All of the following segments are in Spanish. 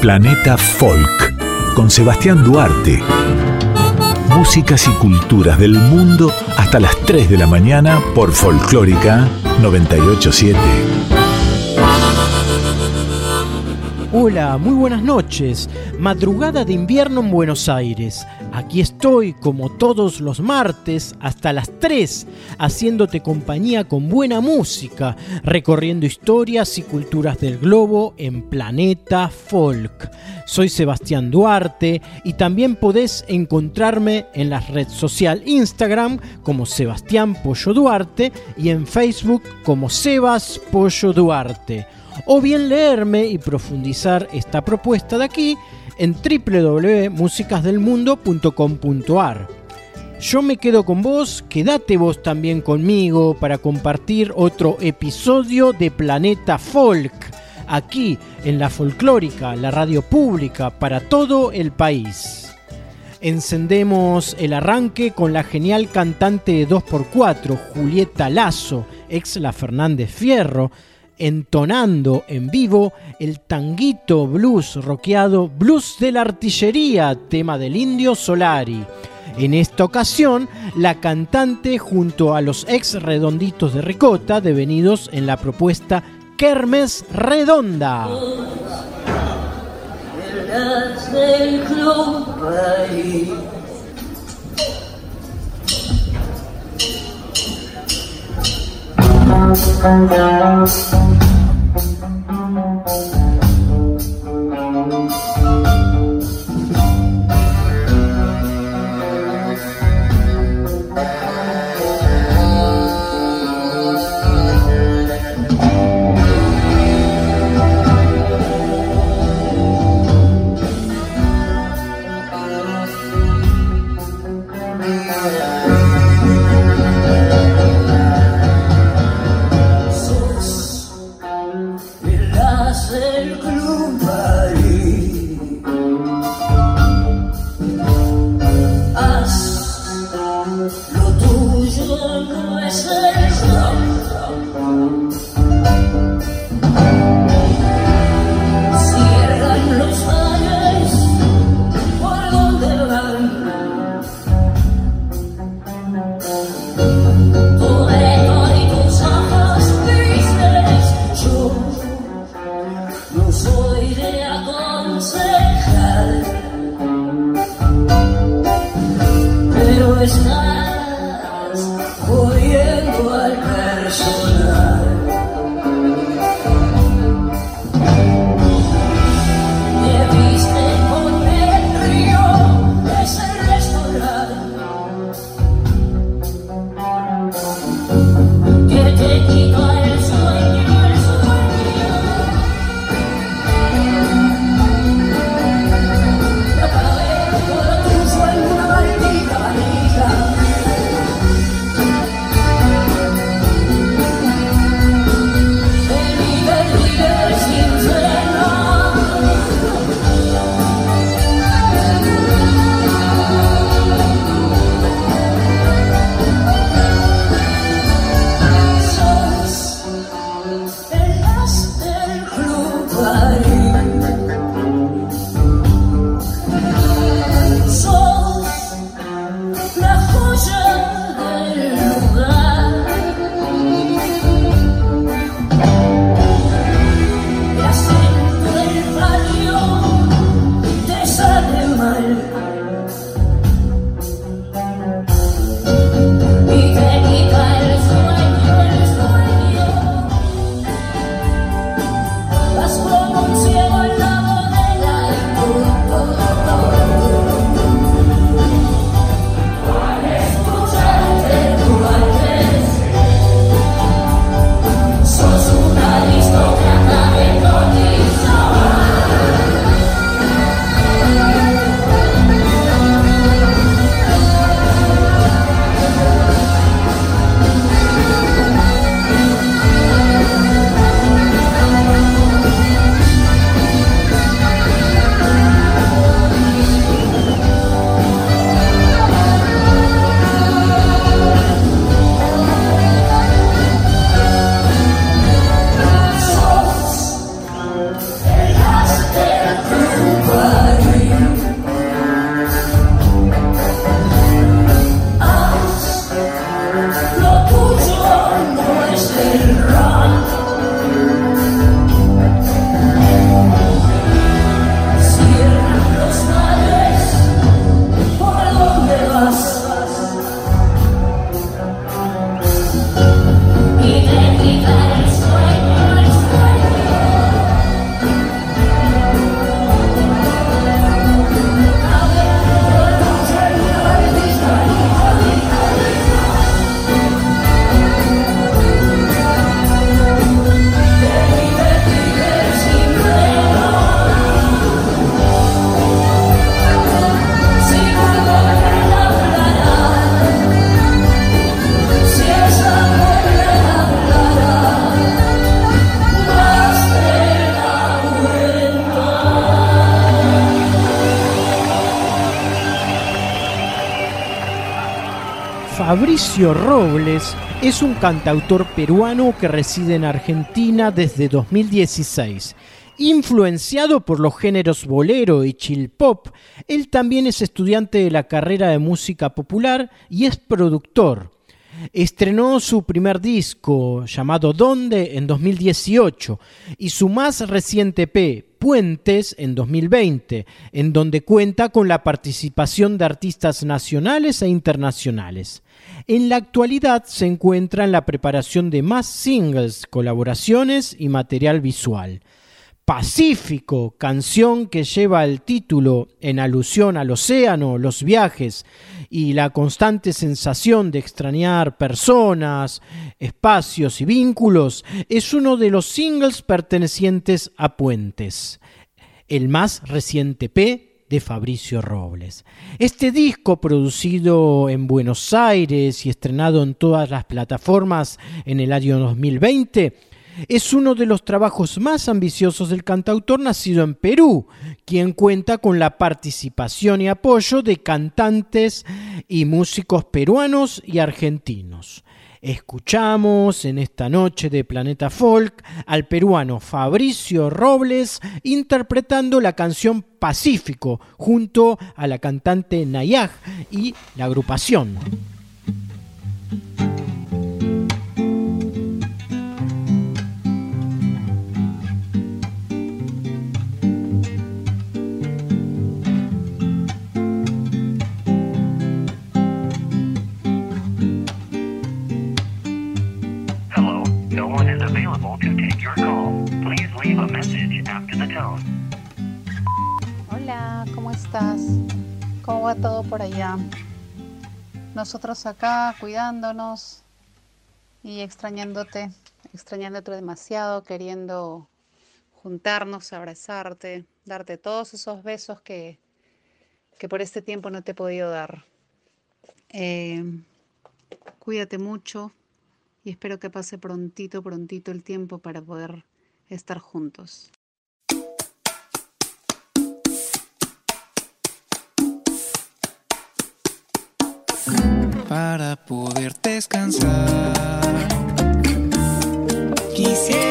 Planeta Folk con Sebastián Duarte. Músicas y culturas del mundo hasta las 3 de la mañana por Folclórica 987. Hola, muy buenas noches. Madrugada de invierno en Buenos Aires. Aquí estoy como todos los martes hasta las 3, haciéndote compañía con buena música, recorriendo historias y culturas del globo en Planeta Folk. Soy Sebastián Duarte y también podés encontrarme en la red social Instagram como Sebastián Pollo Duarte y en Facebook como Sebas Pollo Duarte. O bien leerme y profundizar esta propuesta de aquí en www.musicasdelmundo.com.ar. Yo me quedo con vos, quédate vos también conmigo para compartir otro episodio de Planeta Folk, aquí en la folclórica, la radio pública para todo el país. Encendemos el arranque con la genial cantante de 2x4, Julieta Lazo, ex La Fernández Fierro, entonando en vivo el tanguito blues roqueado Blues de la Artillería, tema del indio Solari. En esta ocasión, la cantante junto a los ex redonditos de Ricota, devenidos en la propuesta Kermes Redonda. Thank you. Fabricio Robles es un cantautor peruano que reside en Argentina desde 2016. Influenciado por los géneros bolero y chill pop, él también es estudiante de la carrera de música popular y es productor. Estrenó su primer disco llamado Donde en 2018 y su más reciente P, Puentes, en 2020, en donde cuenta con la participación de artistas nacionales e internacionales. En la actualidad se encuentra en la preparación de más singles, colaboraciones y material visual. Pacífico, canción que lleva el título en alusión al océano, los viajes y la constante sensación de extrañar personas, espacios y vínculos, es uno de los singles pertenecientes a Puentes. El más reciente P de Fabricio Robles. Este disco, producido en Buenos Aires y estrenado en todas las plataformas en el año 2020, es uno de los trabajos más ambiciosos del cantautor nacido en Perú, quien cuenta con la participación y apoyo de cantantes y músicos peruanos y argentinos. Escuchamos en esta noche de Planeta Folk al peruano Fabricio Robles interpretando la canción Pacífico junto a la cantante Nayaj y la agrupación. Hola, ¿cómo estás? ¿Cómo va todo por allá? Nosotros acá cuidándonos y extrañándote, extrañándote demasiado, queriendo juntarnos, abrazarte, darte todos esos besos que, que por este tiempo no te he podido dar. Eh, cuídate mucho y espero que pase prontito, prontito el tiempo para poder estar juntos. Para poder descansar, quisiera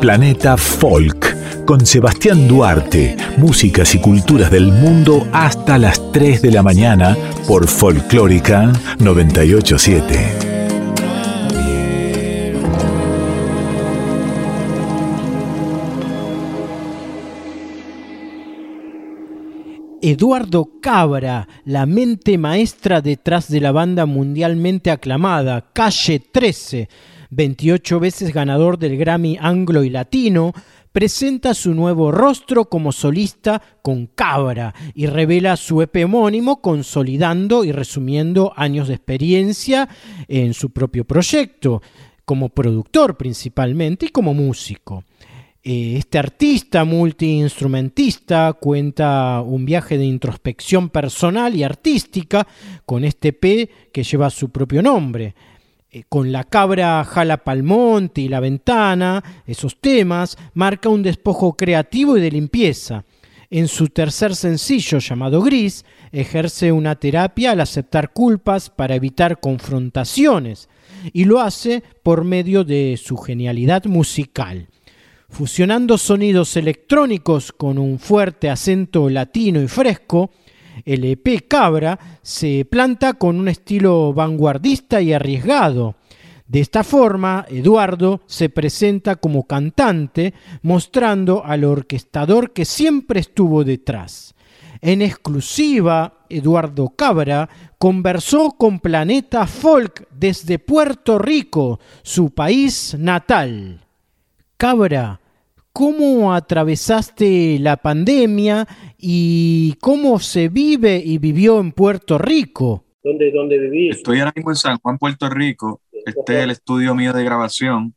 Planeta Folk con Sebastián Duarte, músicas y culturas del mundo hasta las 3 de la mañana por Folclórica 987. Eduardo Cabra, la mente maestra detrás de la banda mundialmente aclamada Calle 13, 28 veces ganador del Grammy Anglo y Latino, presenta su nuevo rostro como solista con Cabra y revela su EP homónimo consolidando y resumiendo años de experiencia en su propio proyecto, como productor principalmente y como músico. Eh, este artista multiinstrumentista cuenta un viaje de introspección personal y artística con este P que lleva su propio nombre. Eh, con la cabra Jala Palmonte y la ventana, esos temas, marca un despojo creativo y de limpieza. En su tercer sencillo llamado Gris, ejerce una terapia al aceptar culpas para evitar confrontaciones y lo hace por medio de su genialidad musical fusionando sonidos electrónicos con un fuerte acento latino y fresco, el EP Cabra se planta con un estilo vanguardista y arriesgado. De esta forma, Eduardo se presenta como cantante, mostrando al orquestador que siempre estuvo detrás. En exclusiva, Eduardo Cabra conversó con Planeta Folk desde Puerto Rico, su país natal. Cabra, ¿cómo atravesaste la pandemia y cómo se vive y vivió en Puerto Rico? ¿Dónde, dónde vivís? Estoy ahora mismo en San Juan, Puerto Rico. Este es el estudio mío de grabación.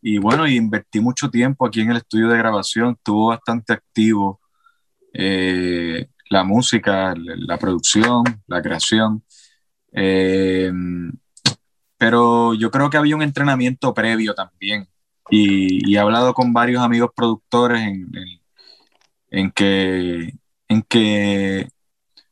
Y bueno, invertí mucho tiempo aquí en el estudio de grabación. Estuvo bastante activo eh, la música, la producción, la creación. Eh, pero yo creo que había un entrenamiento previo también y, he hablado con varios amigos productores en, en, que, en que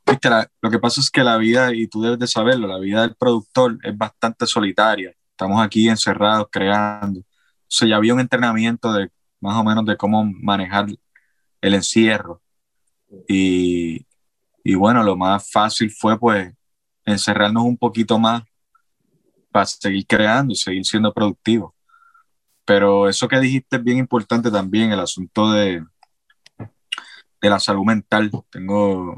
viste, lo que pasa es que la vida, y tú debes de saberlo, la vida del productor es bastante solitaria. Estamos aquí encerrados creando. O sea, ya había un entrenamiento de más o menos de cómo manejar el encierro. Y, y bueno, lo más fácil fue pues encerrarnos un poquito más para seguir creando y seguir siendo productivos. Pero eso que dijiste es bien importante también, el asunto de, de la salud mental. Tengo,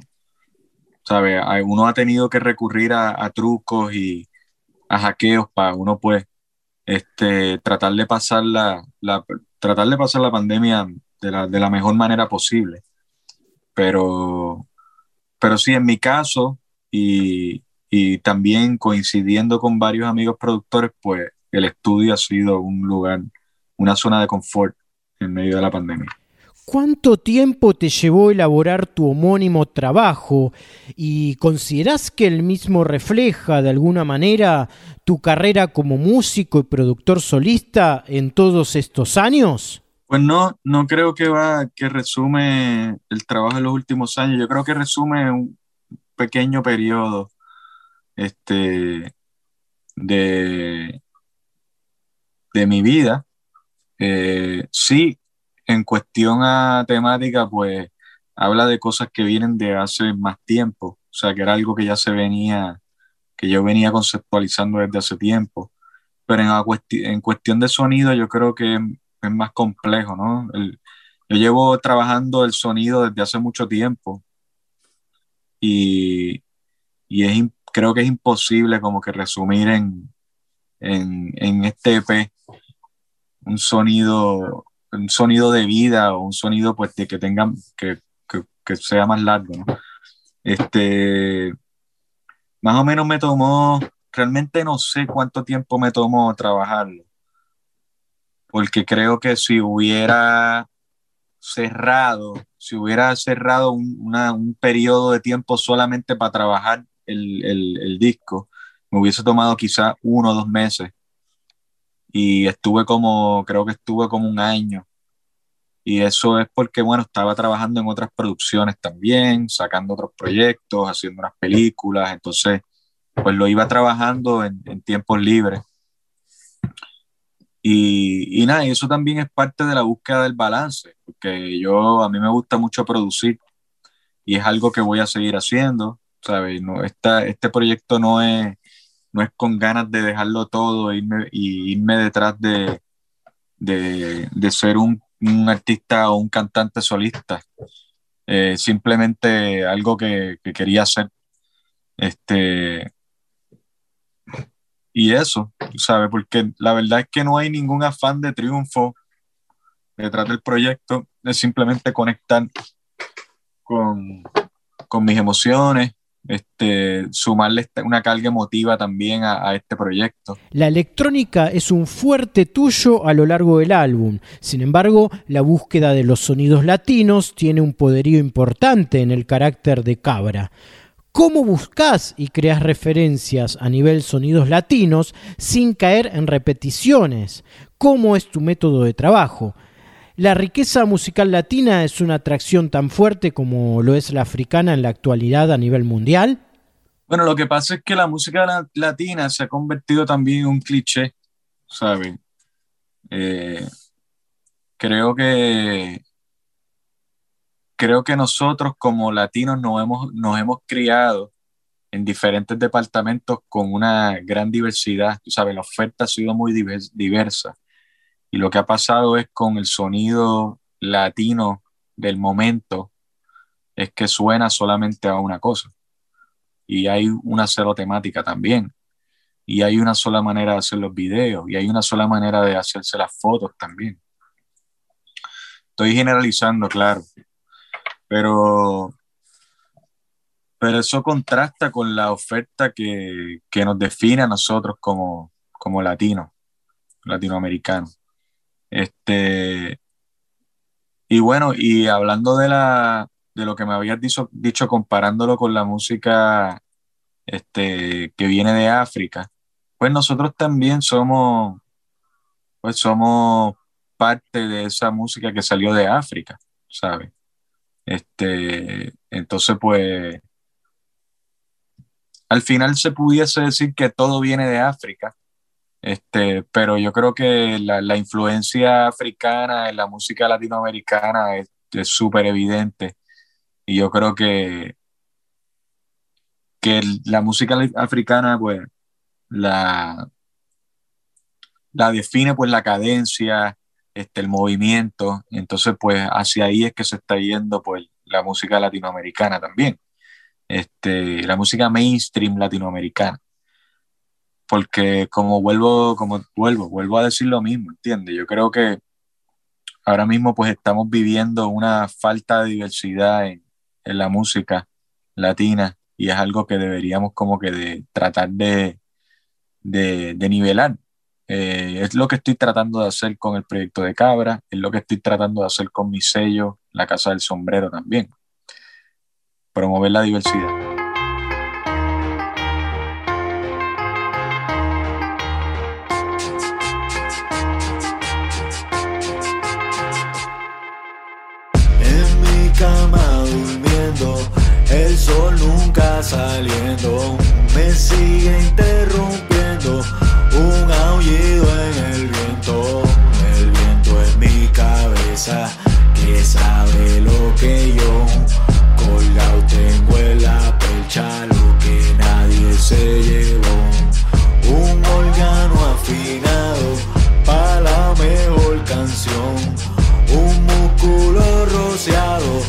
¿sabes? Uno ha tenido que recurrir a, trucos y a hackeos para uno, pues, este, tratar de pasar la, tratar de pasar la pandemia de la, de la mejor manera posible. Pero, pero sí, en mi caso, y, y también coincidiendo con varios amigos productores, pues el estudio ha sido un lugar una zona de confort en medio de la pandemia. ¿Cuánto tiempo te llevó elaborar tu homónimo trabajo y consideras que el mismo refleja de alguna manera tu carrera como músico y productor solista en todos estos años? Pues no, no creo que va que resume el trabajo de los últimos años. Yo creo que resume un pequeño periodo este, de, de mi vida eh, sí, en cuestión a temática, pues habla de cosas que vienen de hace más tiempo, o sea, que era algo que ya se venía, que yo venía conceptualizando desde hace tiempo. Pero en, en cuestión de sonido, yo creo que es más complejo, ¿no? yo llevo trabajando el sonido desde hace mucho tiempo y, y es, creo que es imposible como que resumir en, en, en este EP un sonido, un sonido de vida o un sonido pues de que tenga, que, que, sea más largo. Este, más o menos me tomó, realmente no sé cuánto tiempo me tomó trabajarlo, porque creo que si hubiera cerrado, si hubiera cerrado un, un periodo de tiempo solamente para trabajar el, el, el disco, me hubiese tomado quizá uno o dos meses y estuve como, creo que estuve como un año. Y eso es porque, bueno, estaba trabajando en otras producciones también, sacando otros proyectos, haciendo unas películas, entonces, pues lo iba trabajando en, en tiempos libres. Y, y nada, eso también es parte de la búsqueda del balance, porque yo, a mí me gusta mucho producir y es algo que voy a seguir haciendo, ¿sabes? No, esta, este proyecto no es, no es con ganas de dejarlo todo e irme, y irme detrás de, de, de ser un, un, artista o un cantante solista. Eh, simplemente algo que, que, quería hacer. Este, y eso, ¿sabes? Porque la verdad es que no hay ningún afán de triunfo detrás del proyecto, es simplemente conectar con, con mis emociones, este, sumarle una carga emotiva también a, a, este proyecto. La electrónica es un fuerte tuyo a lo largo del álbum. Sin embargo, la búsqueda de los sonidos latinos tiene un poderío importante en el carácter de Cabra. ¿Cómo buscas y creas referencias a nivel sonidos latinos sin caer en repeticiones? ¿Cómo es tu método de trabajo? ¿La riqueza musical latina es una atracción tan fuerte como lo es la africana en la actualidad a nivel mundial? Bueno, lo que pasa es que la música latina se ha convertido también en un cliché, ¿sabes? Eh, creo que creo que nosotros como latinos nos hemos, nos hemos criado en diferentes departamentos con una gran diversidad, ¿sabes? La oferta ha sido muy diversa y lo que ha pasado es con el sonido latino del momento, es que suena solamente a una cosa. Y hay una sola temática también. Y hay una sola manera de hacer los videos. Y hay una sola manera de hacerse las fotos también. Estoy generalizando, claro. Pero, pero eso contrasta con la oferta que, que nos define a nosotros como, como latinos, latinoamericanos. Este, y bueno, y hablando de, la, de lo que me habías dicho, dicho comparándolo con la música este, que viene de África, pues nosotros también somos, pues somos parte de esa música que salió de África, ¿sabes? Este, entonces, pues, al final se pudiese decir que todo viene de África, este, pero yo creo que la, la, influencia africana en la música latinoamericana es súper evidente. Y yo creo que, que la música africana, pues, la, la define pues la cadencia, este, el movimiento. Entonces, pues, hacia ahí es que se está yendo pues la música latinoamericana también. Este, la música mainstream latinoamericana porque como vuelvo, como vuelvo, vuelvo a decir lo mismo, ¿entiendes? Yo creo que ahora mismo pues estamos viviendo una falta de diversidad en, la música latina y es algo que deberíamos como que de tratar de nivelar. Eh, es lo que estoy tratando de hacer con el proyecto de Cabra, es lo que estoy tratando de hacer con mi sello, La Casa del Sombrero también. Promover la diversidad. Que sabe lo que yo colgado tengo en la percha lo que nadie se llevó. Un órgano afinado para la mejor canción, un músculo rociado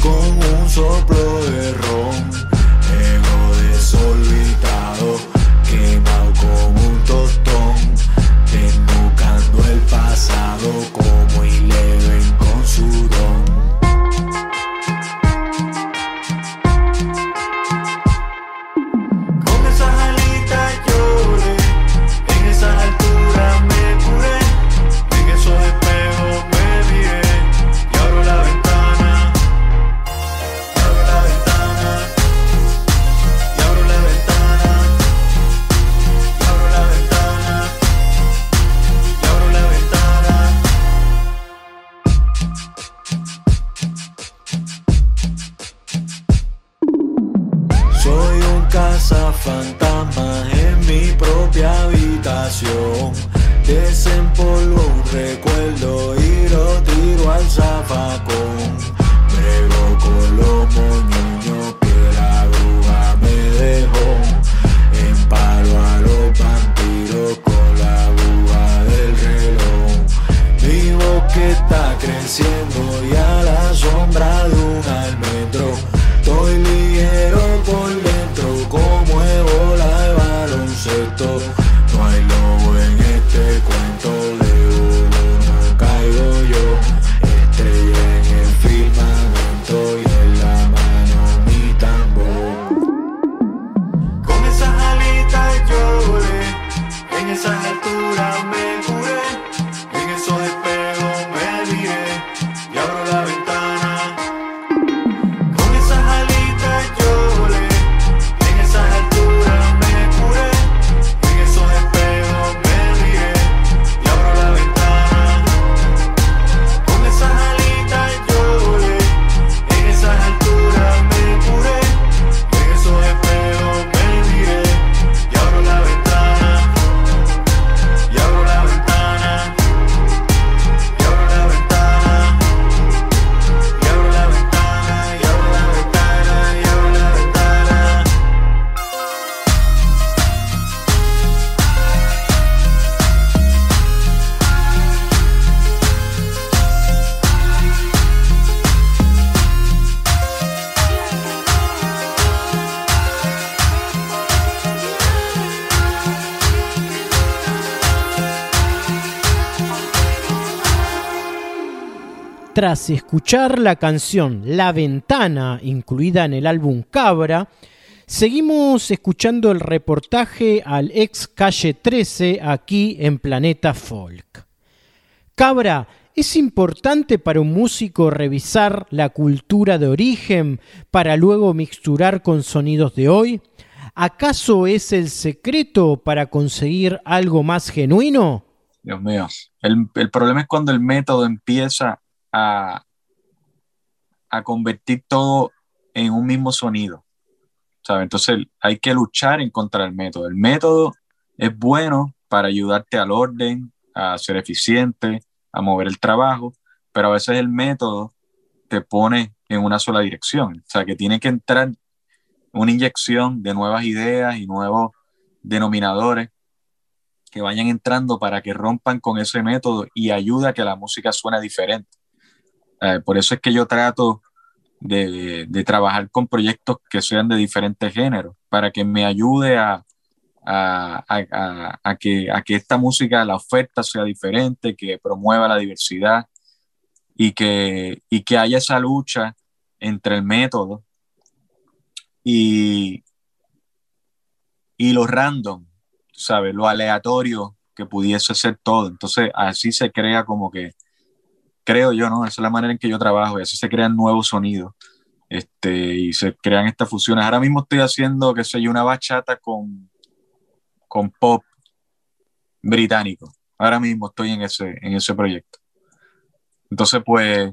con un soplo de ron, Tras escuchar la canción La Ventana, incluida en el álbum Cabra, seguimos escuchando el reportaje al ex Calle 13 aquí en Planeta Folk. Cabra, ¿es importante para un músico revisar la cultura de origen para luego mixturar con sonidos de hoy? ¿Acaso es el secreto para conseguir algo más genuino? Dios mío. El, el problema es cuando el método empieza a, convertir todo en un mismo sonido. ¿sabes? Entonces hay que luchar en contra del método. El método es bueno para ayudarte al orden, a ser eficiente, a mover el trabajo, pero a veces el método te pone en una sola dirección. O sea, que tiene que entrar una inyección de nuevas ideas y nuevos denominadores que vayan entrando para que rompan con ese método y ayude a que la música suene diferente. Eh, por eso es que yo trato de, trabajar con proyectos que sean de diferentes géneros, para que me ayude a, que, esta música, la oferta sea diferente, que promueva la diversidad y que, y que haya esa lucha entre el método y, y lo random, ¿sabes? Lo aleatorio que pudiese ser todo. Entonces, así se crea como que, creo yo, ¿no? Esa es la manera en que yo trabajo y así se crean nuevos sonidos este, y se crean estas fusiones. Ahora mismo estoy haciendo, qué sé yo, una bachata con, con pop británico. Ahora mismo estoy en ese, en ese proyecto. Entonces, pues,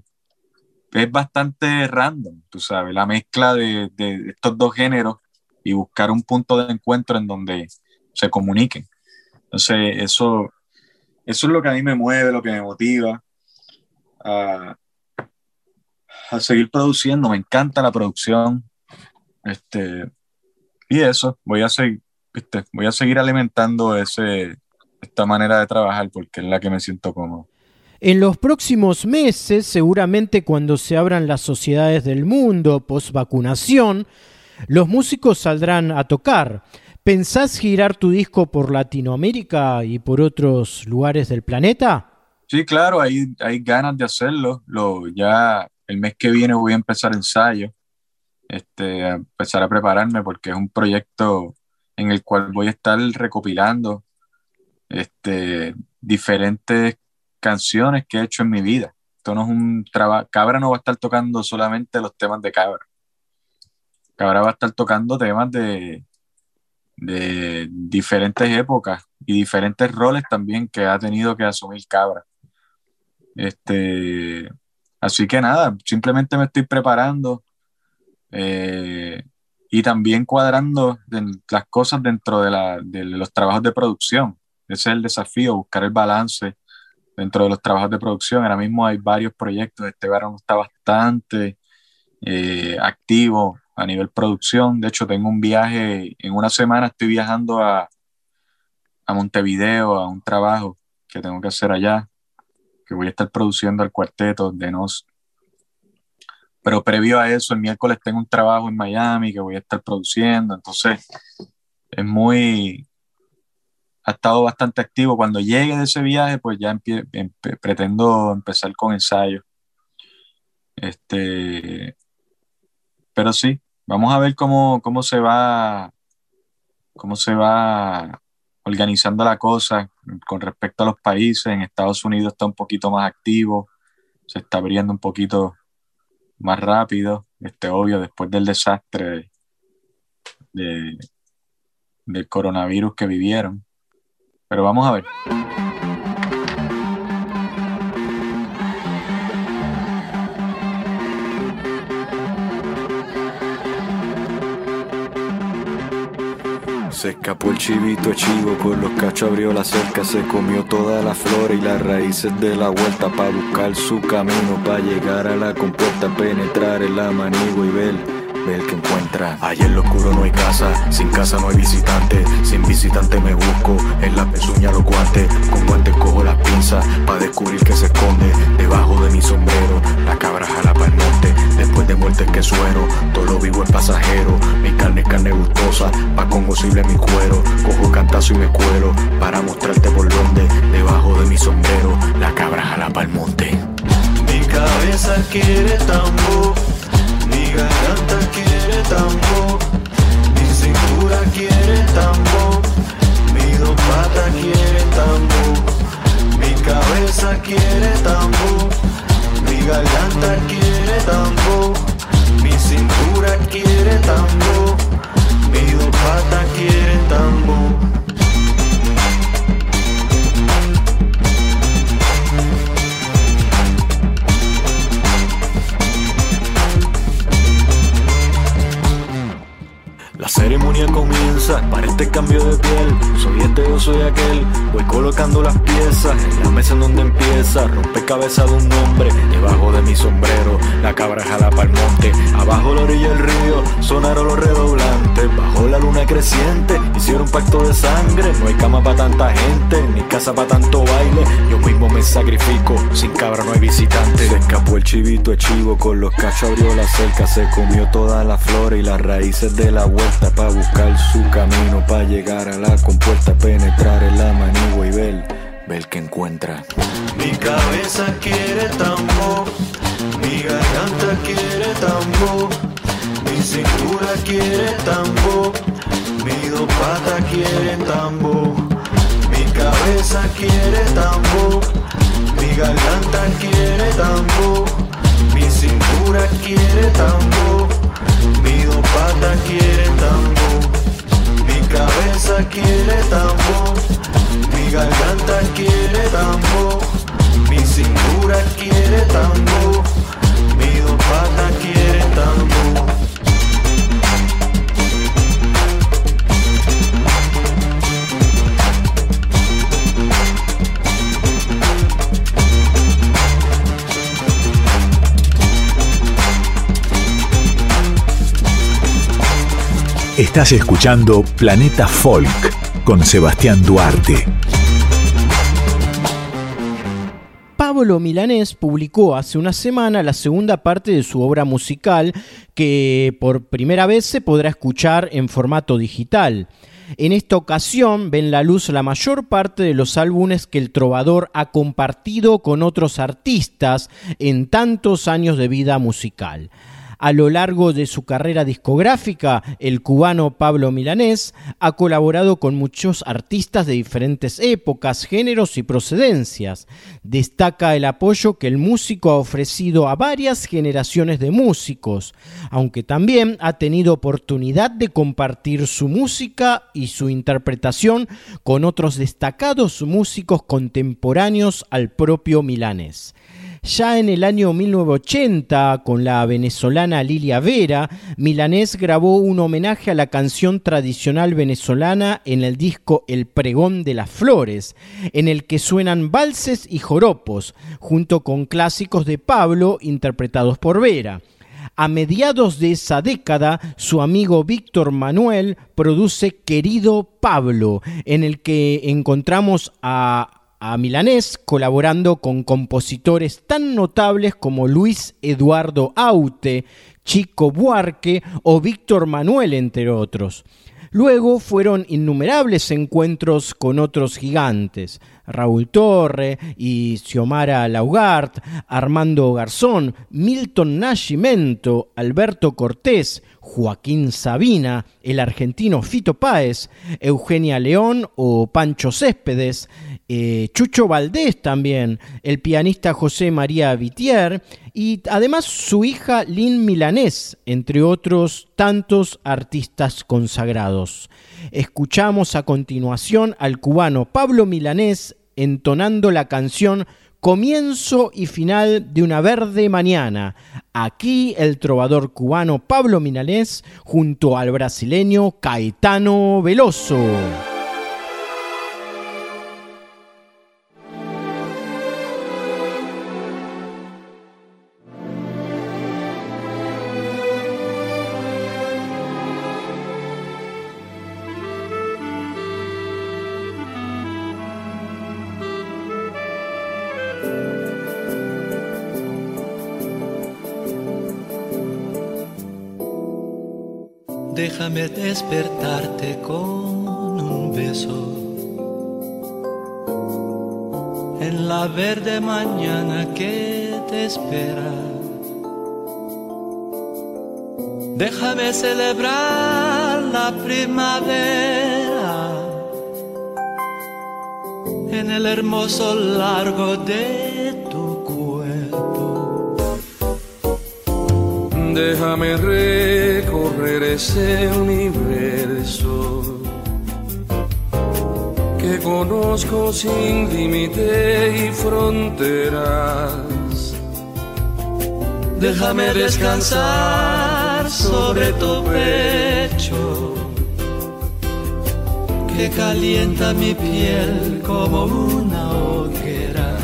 es bastante random, tú sabes, la mezcla de, de estos dos géneros y buscar un punto de encuentro en donde se comuniquen. Entonces, eso, eso es lo que a mí me mueve, lo que me motiva a, a seguir produciendo. Me encanta la producción. Este, y eso, voy a seguir, ¿viste? voy a seguir alimentando ese, esta manera de trabajar porque es la que me siento cómodo. En los próximos meses, seguramente cuando se abran las sociedades del mundo post vacunación, los músicos saldrán a tocar. ¿Pensás girar tu disco por Latinoamérica y por otros lugares del planeta? Sí, claro, hay, hay ganas de hacerlo. Lo, ya el mes que viene voy a empezar ensayo, este, a empezar a prepararme porque es un proyecto en el cual voy a estar recopilando este, diferentes canciones que he hecho en mi vida. Esto no es un trabajo. Cabra no va a estar tocando solamente los temas de Cabra. Cabra va a estar tocando temas de, de diferentes épocas y diferentes roles también que ha tenido que asumir Cabra. Este, así que nada, simplemente me estoy preparando eh, y también cuadrando las cosas dentro de, la, de los trabajos de producción. Ese es el desafío, buscar el balance dentro de los trabajos de producción. Ahora mismo hay varios proyectos. Este verano está bastante eh, activo a nivel producción. De hecho, tengo un viaje, en una semana estoy viajando a, a Montevideo a un trabajo que tengo que hacer allá, que voy a estar produciendo el cuarteto de Nos. Pero previo a eso, el miércoles tengo un trabajo en Miami que voy a estar produciendo. Entonces, es muy, ha estado bastante activo. Cuando llegue de ese viaje, pues ya pretendo empezar con ensayos. Este, pero sí, vamos a ver cómo, cómo se va, cómo se va organizando la cosa con respecto a los países. En Estados Unidos está un poquito más activo, se está abriendo un poquito más rápido, este obvio, después del desastre de, del coronavirus que vivieron. Pero vamos a ver. Se escapó el chivito chivo, con los cachos abrió la cerca, se comió toda la flora y las raíces de la vuelta para buscar su camino, para llegar a la compuerta, penetrar en la manigua y ver el que encuentra. Allí en lo oscuro no hay casa, sin casa no hay visitante. Sin visitante me busco, en la pezuña los guantes. Con guantes cojo las pinzas, para descubrir que se esconde debajo de mi sombrero. La cabra jala para el monte, después de muerte que suero. Todo lo vivo es pasajero, mi carne es carne gustosa, pa' congosible mi cuero. Cojo cantazo y me cuero, para mostrarte por dónde. Debajo de mi sombrero, la cabra jala para el monte. Mi cabeza quiere tambor mi garganta quiere tambor, mi cintura quiere tambor, mi dos patas quiere tambor, mi cabeza quiere tambor, mi garganta quiere tambor, mi cintura quiere tambor, mi dos patas quiere tambor. Ceremonia comienza para este cambio de piel. Soy este, yo soy aquel. Voy colocando las piezas en la mesa en donde empieza. Rompecabezas de un hombre debajo de mi sombrero. La cabra jala para el monte. Abajo la orilla del río sonaron los redoblantes. Bajo la luna creciente hicieron pacto de sangre. No hay cama para tanta gente, ni casa para tanto baile. Yo mismo me sacrifico. Sin cabra no hay visitante. Se escapó el chivito chivo con los cachos abrió la cerca. Se comió toda la flora y las raíces de la vuelta para buscar su camino, para llegar a la compuerta, penetrar en la manigua y ver, ver que encuentra. Mi cabeza quiere tambor, mi garganta quiere tambor, mi cintura quiere tambor, mi dos patas quieren tambor, mi cabeza quiere tambor, mi garganta quiere tambor, mi cintura quiere tambor. Mi dos patas quiere tambor, mi cabeza quiere tambor, Estás escuchando Planeta Folk con Sebastián Duarte. Pablo Milanés publicó hace una semana la segunda parte de su obra musical que por primera vez se podrá escuchar en formato digital. En esta ocasión ven la luz la mayor parte de los álbumes que el trovador ha compartido con otros artistas en tantos años de vida musical. A lo largo de su carrera discográfica, el cubano Pablo Milanés ha colaborado con muchos artistas de diferentes épocas, géneros y procedencias. Destaca el apoyo que el músico ha ofrecido a varias generaciones de músicos, aunque también ha tenido oportunidad de compartir su música y su interpretación con otros destacados músicos contemporáneos al propio Milanés. Ya en el año 1980, con la venezolana Lilia Vera, Milanés grabó un homenaje a la canción tradicional venezolana en el disco El Pregón de las Flores, en el que suenan valses y joropos, junto con clásicos de Pablo interpretados por Vera. A mediados de esa década, su amigo Víctor Manuel produce Querido Pablo, en el que encontramos a a Milanés colaborando con compositores tan notables como Luis Eduardo Aute, Chico Buarque o Víctor Manuel, entre otros. Luego fueron innumerables encuentros con otros gigantes, Raúl Torre y Xiomara Laugart, Armando Garzón, Milton Nascimento, Alberto Cortés, Joaquín Sabina, el argentino Fito Páez, Eugenia León o Pancho Céspedes, eh, Chucho Valdés también, el pianista José María Vitier y además su hija Lynn Milanés, entre otros tantos artistas consagrados. Escuchamos a continuación al cubano Pablo Milanés entonando la canción Comienzo y final de una verde mañana. Aquí el trovador cubano Pablo Milanés junto al brasileño Caetano Veloso. Despertarte con un beso. En la verde mañana que te espera. Déjame celebrar la primavera en el hermoso largo de tu cuerpo. Déjame recorrer ese universo que conozco sin límite y fronteras. Déjame descansar sobre tu pecho que calienta mi piel como una hoguera.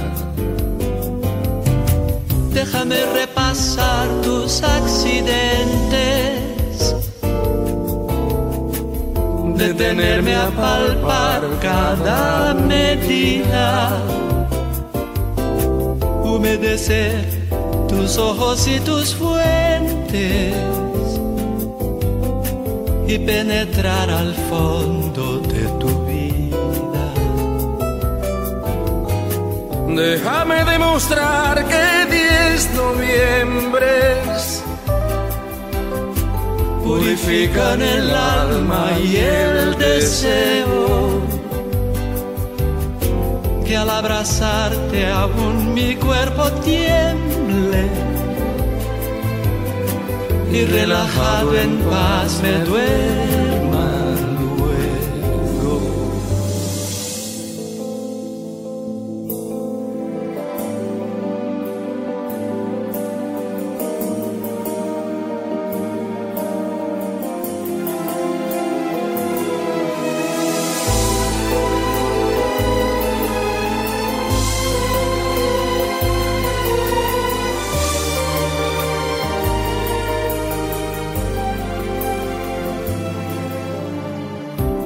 Déjame repasar tus accidentes, detenerme a palpar cada medida, humedecer tus ojos y tus fuentes y penetrar al fondo de tu vida. Déjame demostrar que diez noviembres purifican el alma y el deseo. Que al abrazarte aún mi cuerpo tiemble y relajado en paz me duerma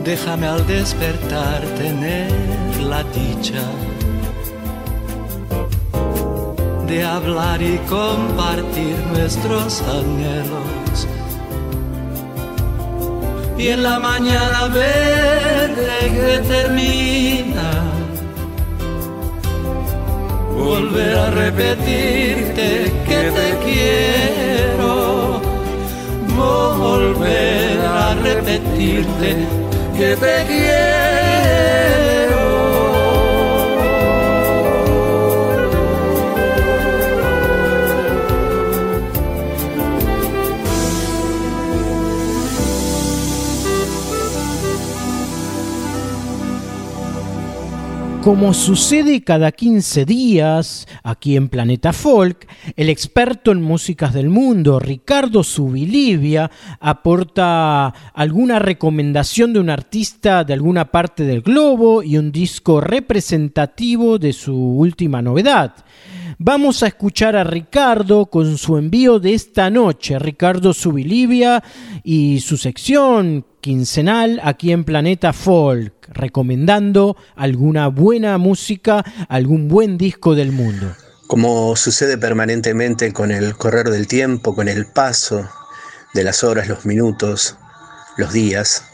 Déjame al despertar tener la dicha de hablar y compartir nuestros anhelos. Y en la mañana verde que termina, volver a repetirte que te quiero. Volver a repetirte que te quiero. Como sucede cada 15 días aquí en Planeta Folk, el experto en músicas del mundo, Ricardo Subilivia, aporta alguna recomendación de un artista de alguna parte del globo y un disco representativo de su última novedad. Vamos a escuchar a Ricardo con su envío de esta noche, Ricardo Subilivia y su sección quincenal aquí en Planeta Folk, recomendando alguna buena música, algún buen disco del mundo. Como sucede permanentemente con el correr del tiempo, con el paso de las horas, los minutos, los días,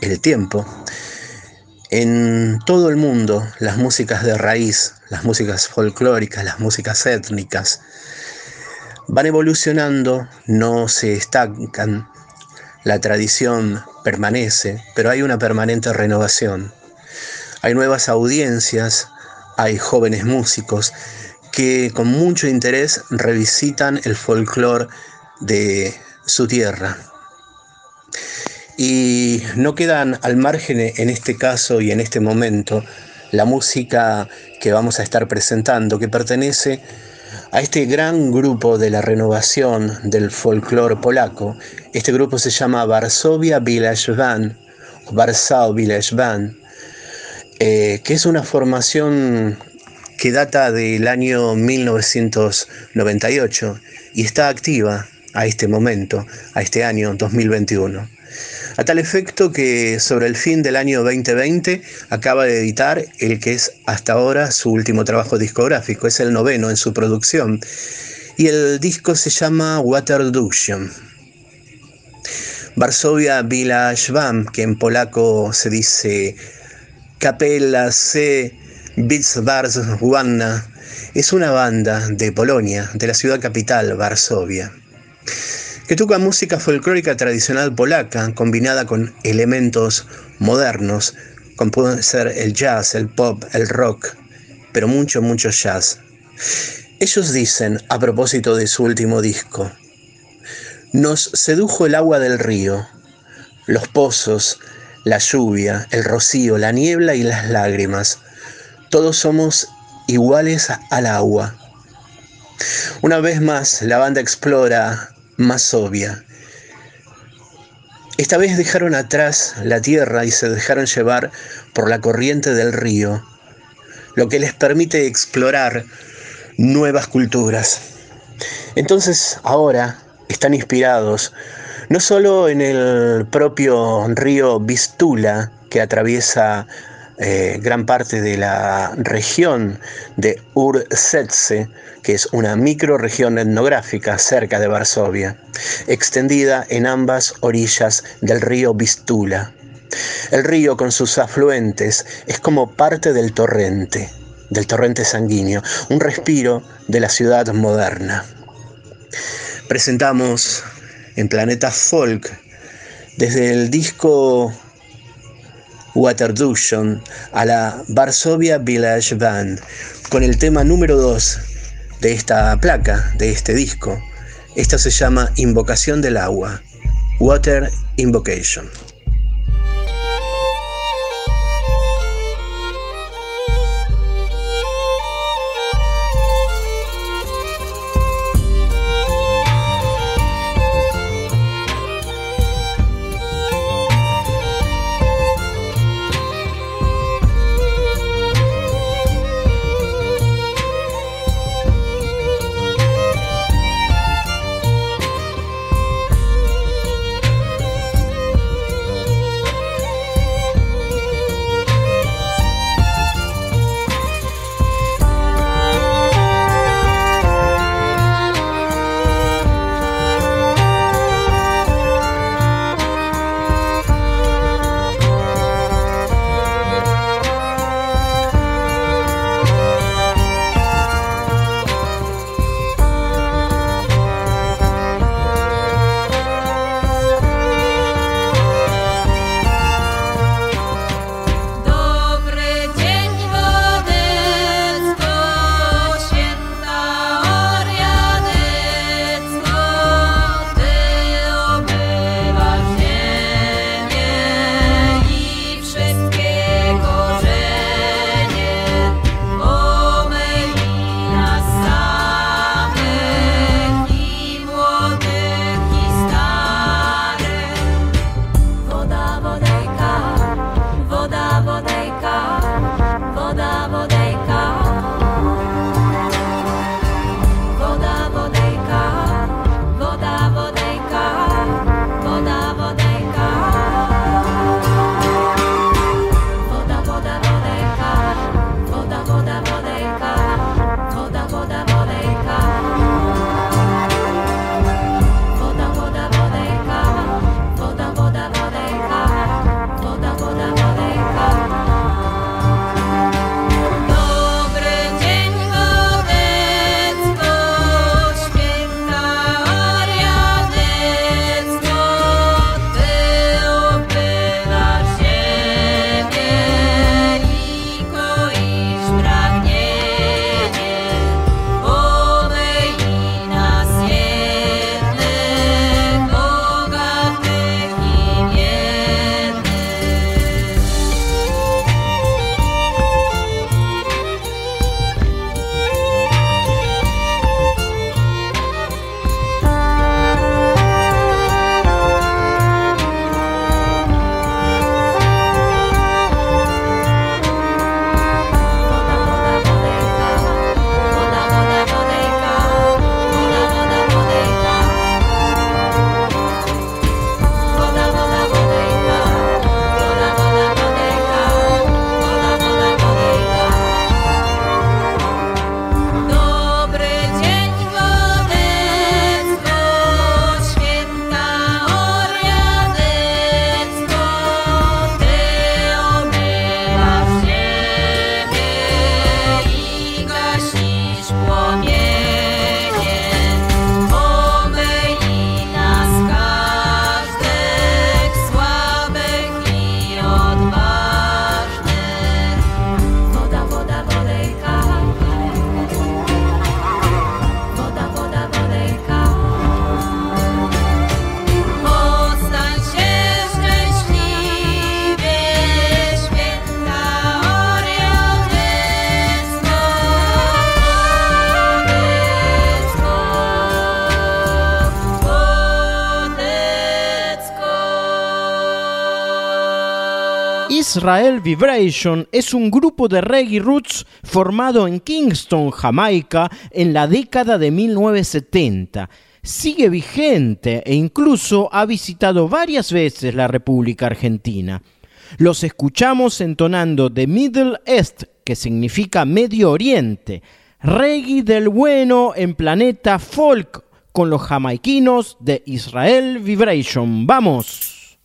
el tiempo, en todo el mundo las músicas de raíz, las músicas folclóricas, las músicas étnicas, van evolucionando, no se estancan, la tradición permanece, pero hay una permanente renovación. Hay nuevas audiencias, hay jóvenes músicos que con mucho interés revisitan el folclore de su tierra. Y no quedan al margen en este caso y en este momento la música que vamos a estar presentando, que pertenece a este gran grupo de la renovación del folclore polaco. Este grupo se llama Varsovia Village Band, Warsaw Village Band, eh, que es una formación que data del año 1998 y está activa a este momento, a este año 2021 a tal efecto que sobre el fin del año 2020 acaba de editar el que es hasta ahora su último trabajo discográfico, es el noveno en su producción, y el disco se llama Waterduction. Varsovia Village Band, que en polaco se dice Kapela C. Wanna, es una banda de Polonia, de la ciudad capital, Varsovia que toca música folclórica tradicional polaca combinada con elementos modernos, como pueden ser el jazz, el pop, el rock, pero mucho, mucho jazz. Ellos dicen, a propósito de su último disco, nos sedujo el agua del río, los pozos, la lluvia, el rocío, la niebla y las lágrimas. Todos somos iguales al agua. Una vez más, la banda explora más obvia. Esta vez dejaron atrás la tierra y se dejaron llevar por la corriente del río, lo que les permite explorar nuevas culturas. Entonces ahora están inspirados no solo en el propio río Vistula que atraviesa eh, gran parte de la región de Ursetse, que es una microregión etnográfica cerca de Varsovia, extendida en ambas orillas del río Vistula. El río con sus afluentes es como parte del torrente, del torrente sanguíneo, un respiro de la ciudad moderna. Presentamos en Planeta Folk desde el disco Waterduction a la Varsovia Village Band con el tema número 2 de esta placa, de este disco. Esto se llama Invocación del Agua, Water Invocation. Israel Vibration es un grupo de reggae roots formado en Kingston, Jamaica, en la década de 1970 sigue vigente e incluso ha visitado varias veces la República Argentina. Los escuchamos entonando The Middle East, que significa Medio Oriente, reggae del bueno en planeta folk con los jamaiquinos de Israel Vibration. ¡Vamos!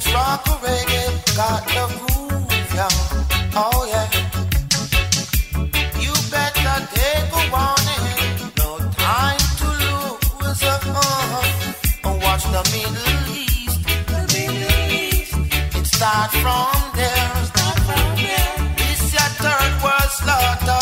Franco reggae got the groove. Oh yeah. You better take a warning. No time to lose. Watch the Middle East. It from there. From there. This your third world slaughter.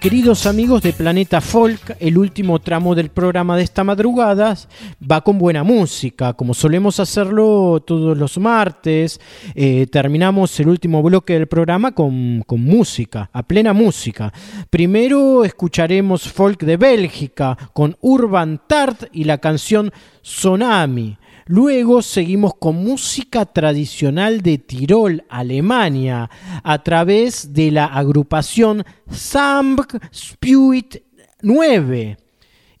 Queridos amigos de Planeta Folk, el último tramo del programa de esta madrugada va con buena música, como solemos hacerlo todos los martes. eh, terminamos el último bloque del programa con, con música, a plena música. Primero escucharemos folk de Bélgica con Urban Tart y la canción Tsunami. Luego seguimos con música tradicional de Tirol, Alemania, a través de la agrupación Samb Spirit 9.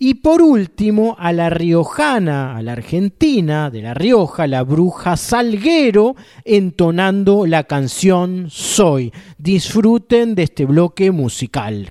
Y por último, a la riojana, a la argentina de La Rioja, la bruja Salguero, entonando la canción Soy. Disfruten de este bloque musical.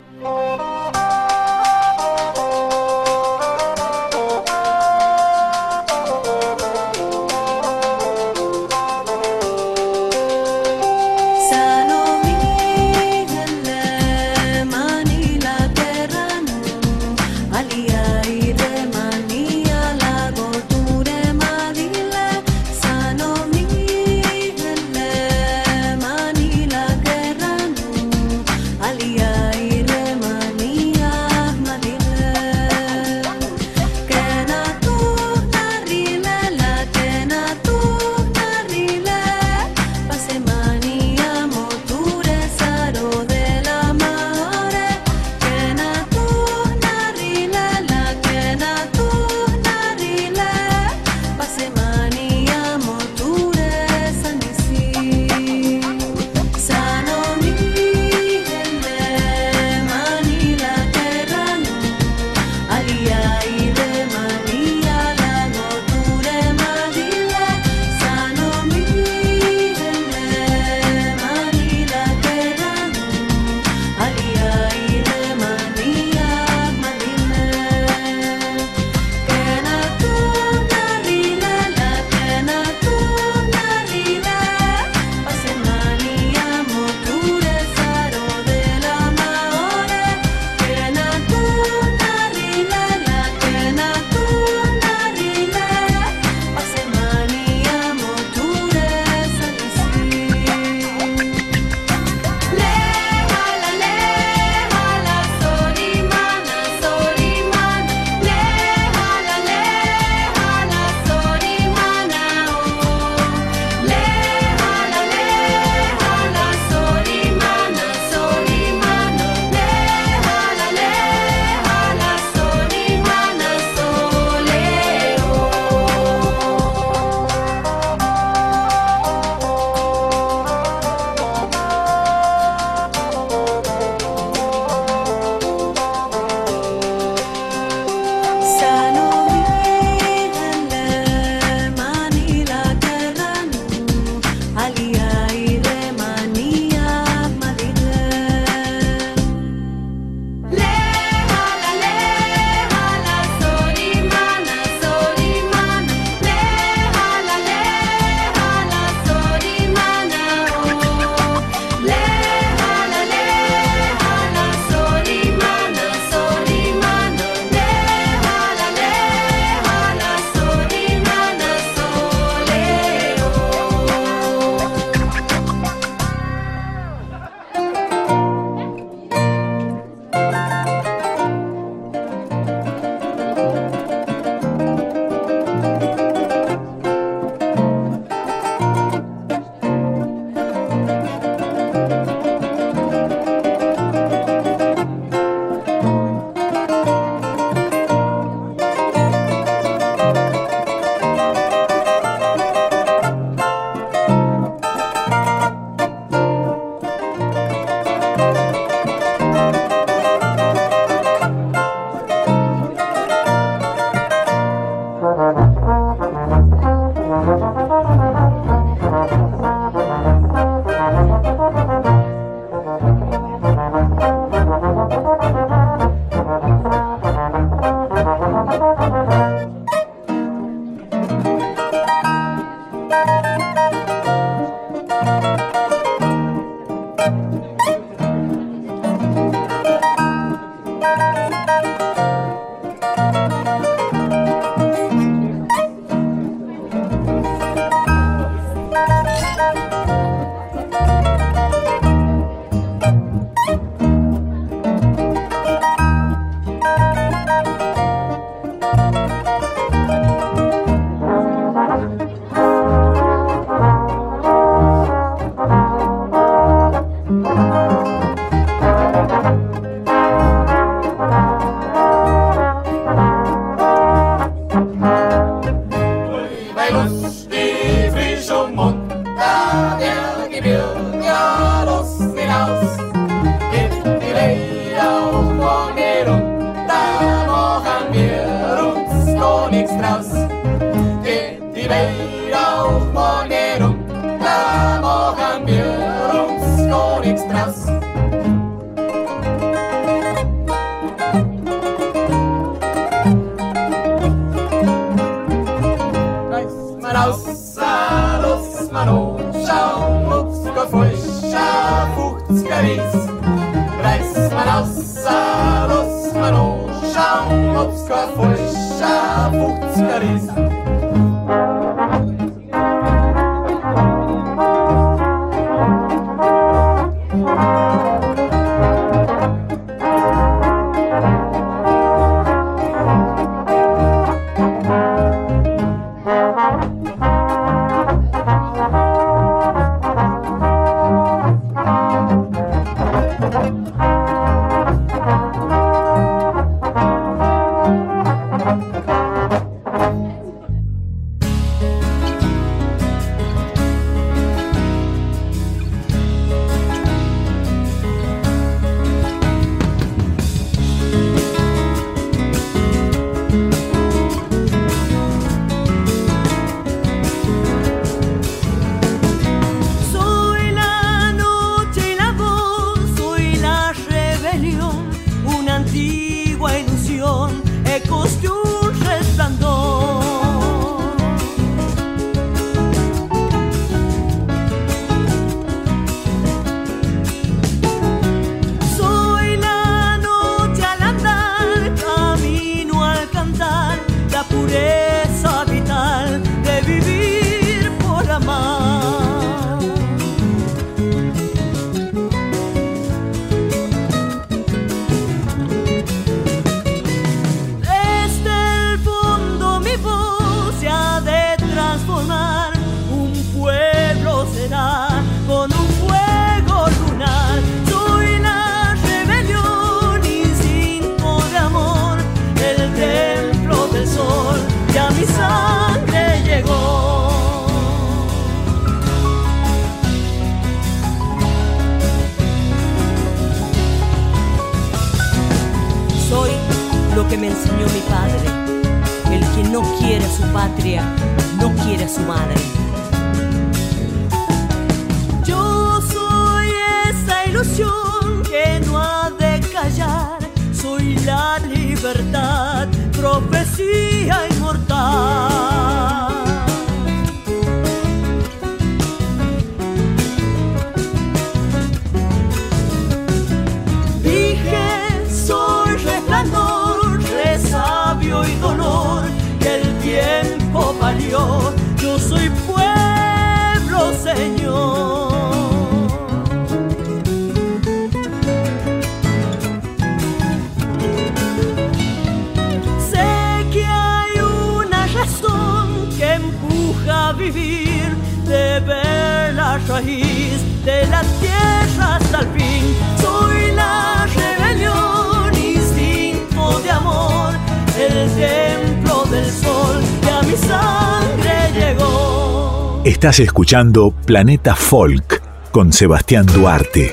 Estás escuchando Planeta Folk con Sebastián Duarte.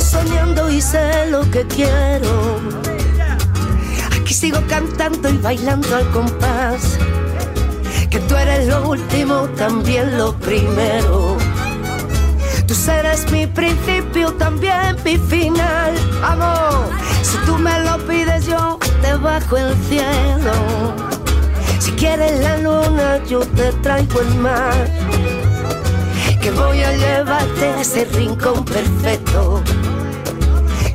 soñando y sé lo que quiero. Aquí sigo cantando y bailando al compás. Que tú eres lo último, también lo primero. Tú serás mi principio, también mi final. Amor, si tú me lo pides, yo te bajo el cielo. Si quieres la luna, yo te traigo el mar. Que voy a llevarte a ese rincón perfecto.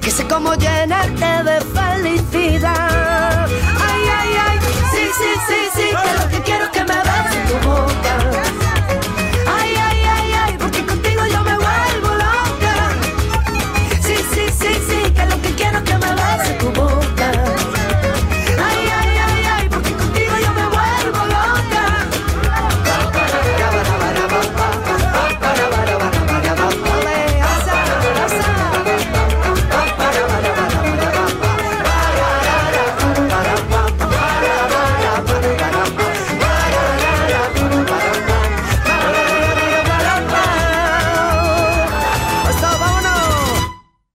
Que sé cómo llenarte de felicidad. Ay, ay, ay, sí, sí, sí, sí. Que lo que quiero es que me beses tu boca